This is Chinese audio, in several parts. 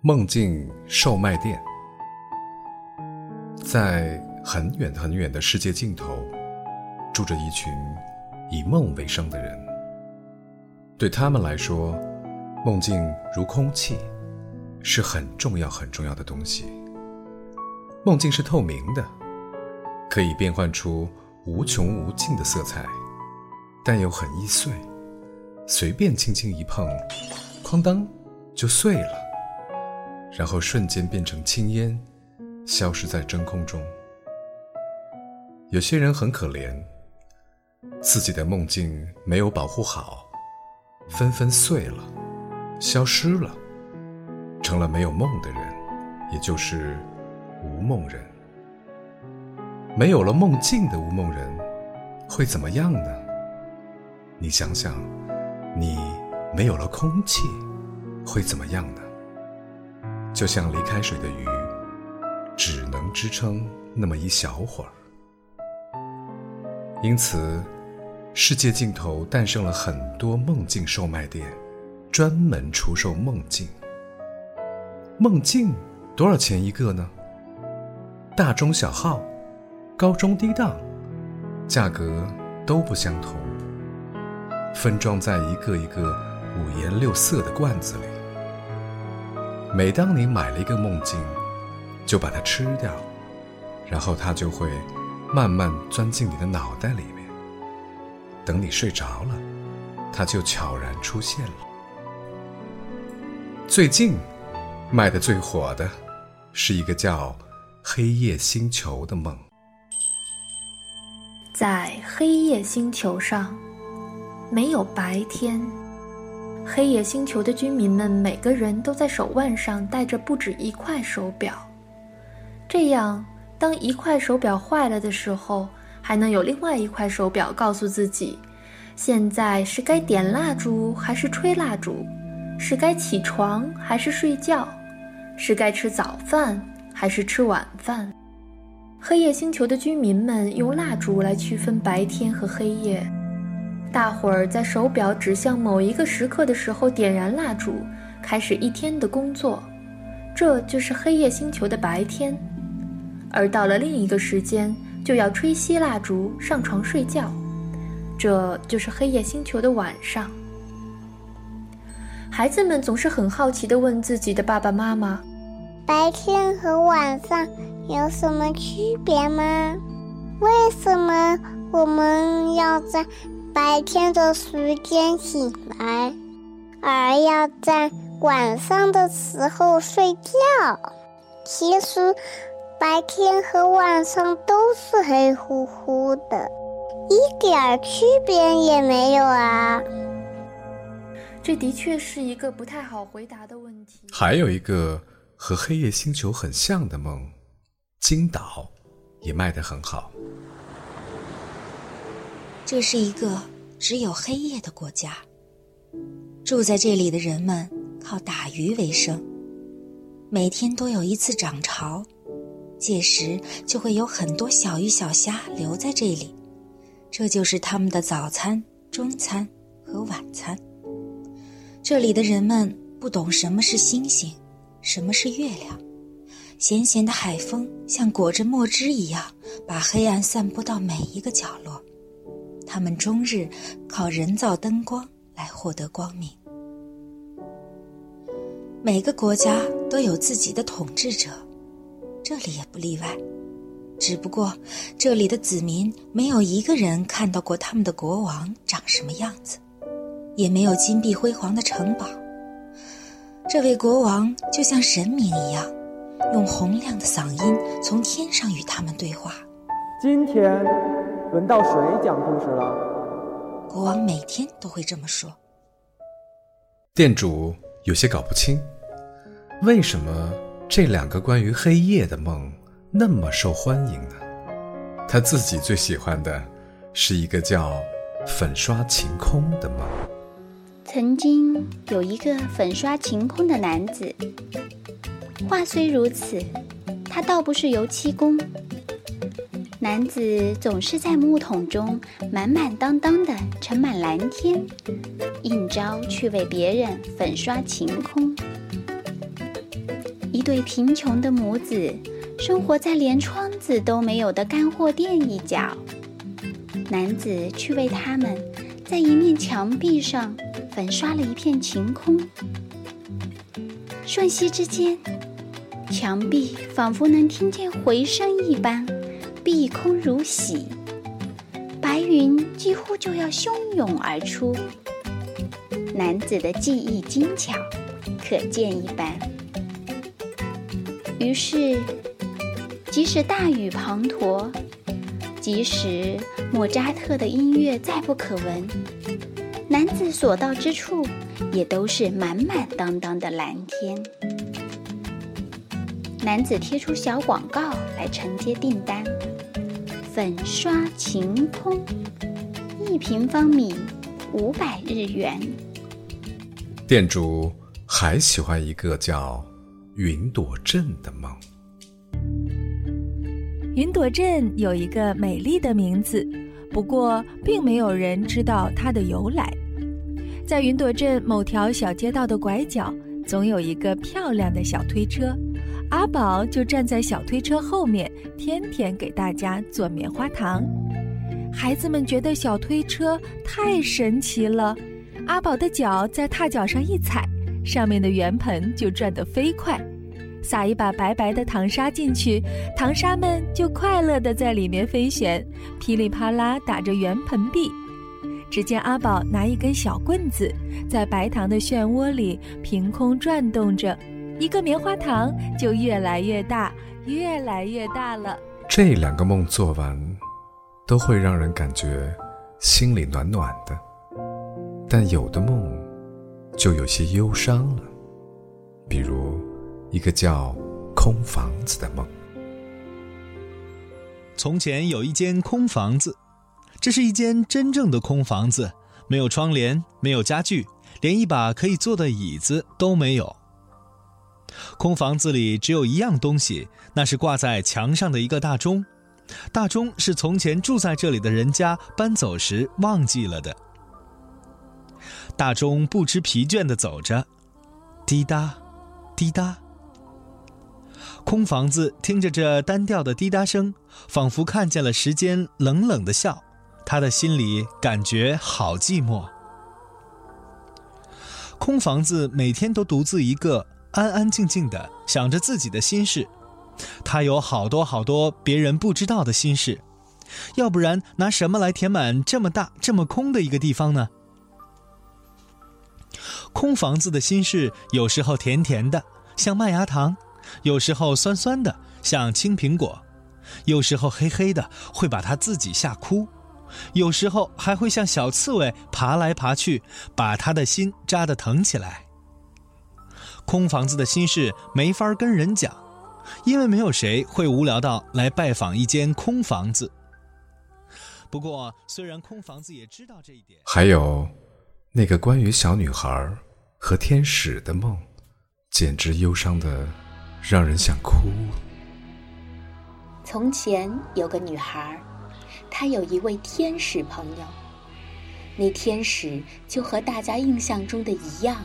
梦境售卖店，在很远很远的世界尽头，住着一群以梦为生的人。对他们来说，梦境如空气，是很重要很重要的东西。梦境是透明的，可以变换出无穷无尽的色彩，但又很易碎，随便轻轻一碰，哐当就碎了，然后瞬间变成青烟，消失在真空中。有些人很可怜，自己的梦境没有保护好。纷纷碎了，消失了，成了没有梦的人，也就是无梦人。没有了梦境的无梦人，会怎么样呢？你想想，你没有了空气，会怎么样呢？就像离开水的鱼，只能支撑那么一小会儿。因此。世界尽头诞生了很多梦境售卖店，专门出售梦境。梦境多少钱一个呢？大中小号，高中低档，价格都不相同。分装在一个一个五颜六色的罐子里。每当你买了一个梦境，就把它吃掉，然后它就会慢慢钻进你的脑袋里面。等你睡着了，它就悄然出现了。最近卖的最火的，是一个叫《黑夜星球》的梦。在黑夜星球上，没有白天。黑夜星球的居民们每个人都在手腕上戴着不止一块手表，这样，当一块手表坏了的时候。还能有另外一块手表告诉自己，现在是该点蜡烛还是吹蜡烛，是该起床还是睡觉，是该吃早饭还是吃晚饭。黑夜星球的居民们用蜡烛来区分白天和黑夜，大伙儿在手表指向某一个时刻的时候点燃蜡烛，开始一天的工作，这就是黑夜星球的白天。而到了另一个时间。就要吹熄蜡烛，上床睡觉，这就是黑夜星球的晚上。孩子们总是很好奇地问自己的爸爸妈妈：“白天和晚上有什么区别吗？为什么我们要在白天的时间醒来，而要在晚上的时候睡觉？”其实。白天和晚上都是黑乎乎的，一点区别也没有啊！这的确是一个不太好回答的问题。还有一个和黑夜星球很像的梦，金岛也卖得很好。这是一个只有黑夜的国家，住在这里的人们靠打鱼为生，每天都有一次涨潮。届时就会有很多小鱼小虾留在这里，这就是他们的早餐、中餐和晚餐。这里的人们不懂什么是星星，什么是月亮。咸咸的海风像裹着墨汁一样，把黑暗散播到每一个角落。他们终日靠人造灯光来获得光明。每个国家都有自己的统治者。这里也不例外，只不过这里的子民没有一个人看到过他们的国王长什么样子，也没有金碧辉煌的城堡。这位国王就像神明一样，用洪亮的嗓音从天上与他们对话。今天轮到谁讲故事了？国王每天都会这么说。店主有些搞不清，为什么？这两个关于黑夜的梦那么受欢迎呢？他自己最喜欢的是一个叫“粉刷晴空”的梦。曾经有一个粉刷晴空的男子，话虽如此，他倒不是油漆工。男子总是在木桶中满满当当的盛满蓝天，应招去为别人粉刷晴空。一对贫穷的母子生活在连窗子都没有的干货店一角。男子去为他们在一面墙壁上粉刷了一片晴空，瞬息之间，墙壁仿佛能听见回声一般，碧空如洗，白云几乎就要汹涌而出。男子的技艺精巧，可见一斑。于是，即使大雨滂沱，即使莫扎特的音乐再不可闻，男子所到之处也都是满满当当的蓝天。男子贴出小广告来承接订单：粉刷晴空，一平方米五百日元。店主还喜欢一个叫云朵镇的梦。云朵镇有一个美丽的名字，不过并没有人知道它的由来。在云朵镇某条小街道的拐角，总有一个漂亮的小推车，阿宝就站在小推车后面，天天给大家做棉花糖。孩子们觉得小推车太神奇了。阿宝的脚在踏脚上一踩，上面的圆盆就转得飞快。撒一把白白的糖沙进去，糖沙们就快乐地在里面飞旋，噼里啪啦打着圆盆壁。只见阿宝拿一根小棍子，在白糖的漩涡里凭空转动着，一个棉花糖就越来越大，越来越大了。这两个梦做完，都会让人感觉心里暖暖的。但有的梦就有些忧伤了，比如一个叫“空房子”的梦。从前有一间空房子，这是一间真正的空房子，没有窗帘，没有家具，连一把可以坐的椅子都没有。空房子里只有一样东西，那是挂在墙上的一个大钟。大钟是从前住在这里的人家搬走时忘记了的。大钟不知疲倦地走着，滴答，滴答。空房子听着这单调的滴答声，仿佛看见了时间冷冷的笑，他的心里感觉好寂寞。空房子每天都独自一个，安安静静的想着自己的心事，他有好多好多别人不知道的心事，要不然拿什么来填满这么大、这么空的一个地方呢？空房子的心事，有时候甜甜的，像麦芽糖；有时候酸酸的，像青苹果；有时候黑黑的，会把他自己吓哭；有时候还会像小刺猬爬来爬去，把他的心扎得疼起来。空房子的心事没法跟人讲，因为没有谁会无聊到来拜访一间空房子。不过，虽然空房子也知道这一点，还有。那个关于小女孩和天使的梦，简直忧伤的让人想哭。从前有个女孩，她有一位天使朋友。那天使就和大家印象中的一样，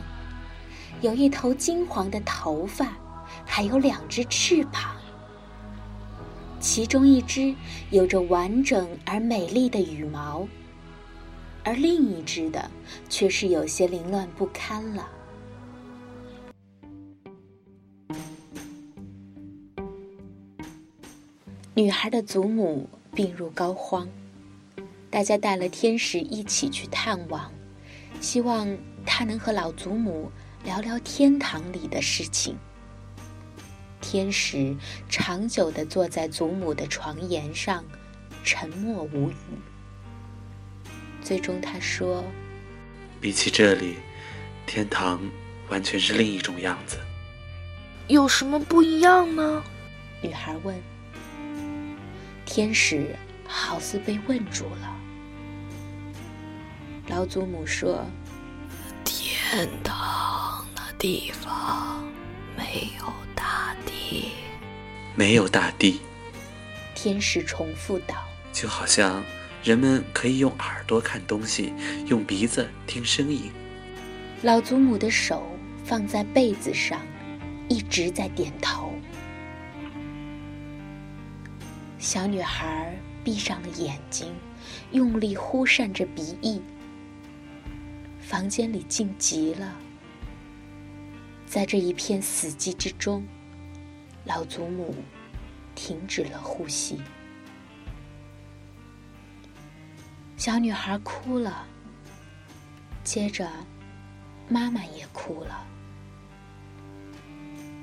有一头金黄的头发，还有两只翅膀，其中一只有着完整而美丽的羽毛。而另一只的却是有些凌乱不堪了。女孩的祖母病入膏肓，大家带了天使一起去探望，希望她能和老祖母聊聊天堂里的事情。天使长久的坐在祖母的床沿上，沉默无语。最终，他说：“比起这里，天堂完全是另一种样子。有什么不一样呢？”女孩问。天使好似被问住了。老祖母说：“天堂那地方没有大地，没有大地。”天使重复道：“就好像……”人们可以用耳朵看东西，用鼻子听声音。老祖母的手放在被子上，一直在点头。小女孩闭上了眼睛，用力呼扇着鼻翼。房间里静极了，在这一片死寂之中，老祖母停止了呼吸。小女孩哭了，接着，妈妈也哭了。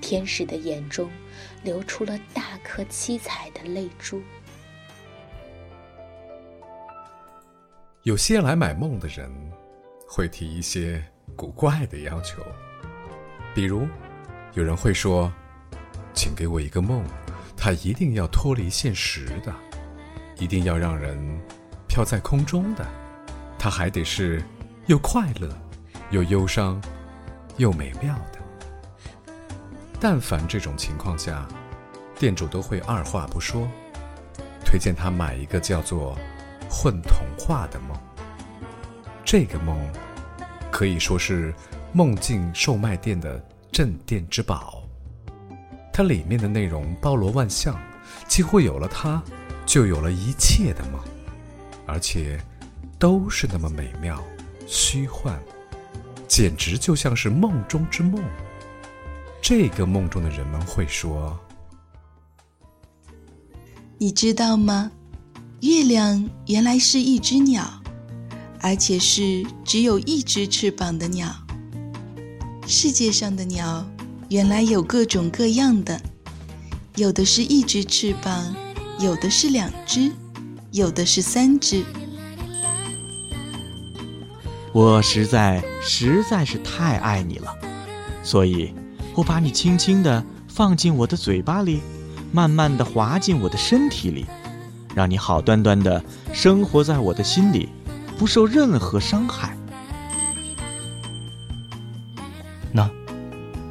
天使的眼中流出了大颗七彩的泪珠。有些来买梦的人，会提一些古怪的要求，比如，有人会说：“请给我一个梦，它一定要脱离现实的，一定要让人飘在空中的，它还得是又快乐，又忧伤，又美妙的。”但凡这种情况下，店主都会二话不说，推荐他买一个叫做“混童话”的梦。这个梦可以说是梦境售卖店的镇店之宝。它里面的内容包罗万象，几乎有了它，就有了一切的梦，而且都是那么美妙、虚幻，简直就像是梦中之梦。这个梦中的人们会说：“你知道吗？月亮原来是一只鸟，而且是只有一只翅膀的鸟。世界上的鸟原来有各种各样的，有的是一只翅膀，有的是两只，有的是三只。我实在实在是太爱你了，所以。”我把你轻轻地放进我的嘴巴里，慢慢地滑进我的身体里，让你好端端地生活在我的心里，不受任何伤害。那，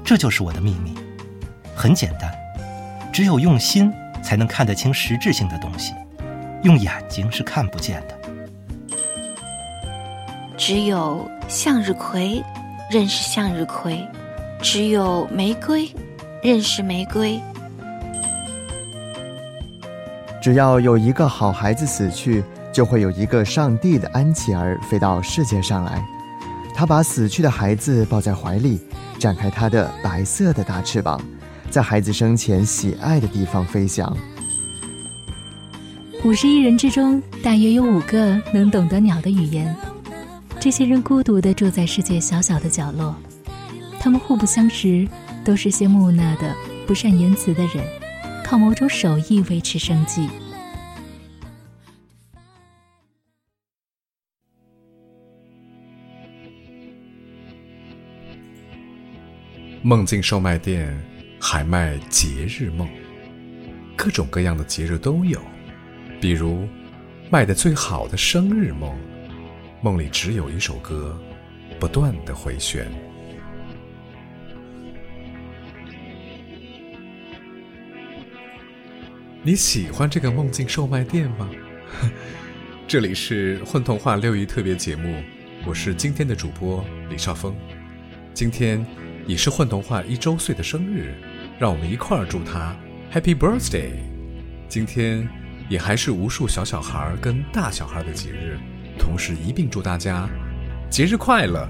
这就是我的秘密，很简单，只有用心才能看得清实质性的东西，用眼睛是看不见的。只有向日葵认识向日葵。只有玫瑰认识玫瑰。只要有一个好孩子死去，就会有一个上帝的安琪儿飞到世界上来。他把死去的孩子抱在怀里，展开他的白色的大翅膀，在孩子生前喜爱的地方飞翔。五十亿人之中，大约有五个能懂得鸟的语言。这些人孤独地住在世界小小的角落。他们互不相识，都是些木讷的、不善言辞的人，靠某种手艺维持生计。梦境售卖店还卖节日梦，各种各样的节日都有，比如卖的最好的生日梦，梦里只有一首歌，不断的回旋。你喜欢这个梦境售卖店吗？这里是混童话六一特别节目，我是今天的主播李少峰。今天也是混童话一周岁的生日，让我们一块儿祝他 Happy Birthday！今天也还是无数小小孩跟大小孩的节日，同时一并祝大家节日快乐。